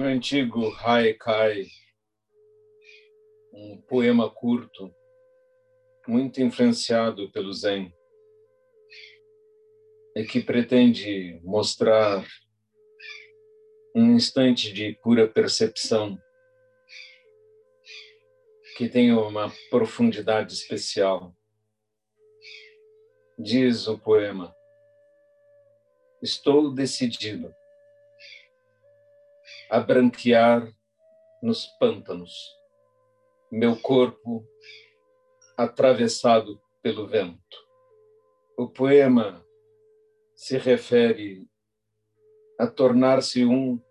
antigo Haikai, um poema curto, muito influenciado pelo Zen, e que pretende mostrar um instante de pura percepção que tem uma profundidade especial. Diz o poema: Estou decidido a branquear nos pântanos, meu corpo atravessado pelo vento. O poema se refere a tornar-se um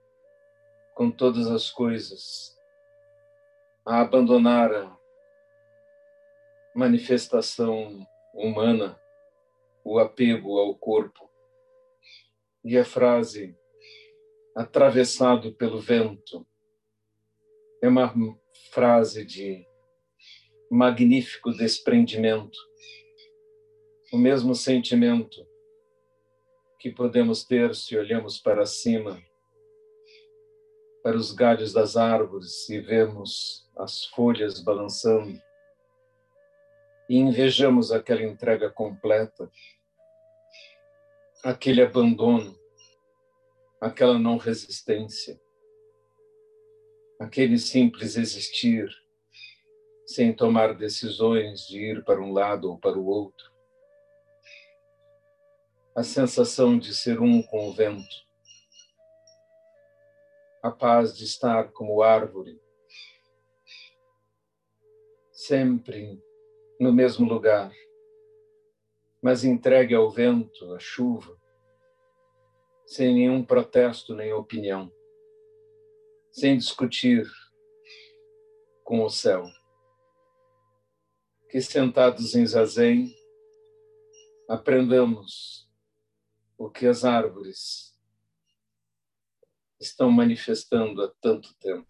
com todas as coisas, a abandonar a manifestação humana, o apego ao corpo. E a frase atravessado pelo vento. É uma frase de magnífico desprendimento. O mesmo sentimento que podemos ter se olhamos para cima, para os galhos das árvores e vemos as folhas balançando e invejamos aquela entrega completa, aquele abandono aquela não resistência, aquele simples existir sem tomar decisões de ir para um lado ou para o outro, a sensação de ser um com o vento, a paz de estar como árvore, sempre no mesmo lugar, mas entregue ao vento, à chuva, sem nenhum protesto nem opinião, sem discutir com o céu. Que sentados em zazen, aprendamos o que as árvores estão manifestando há tanto tempo.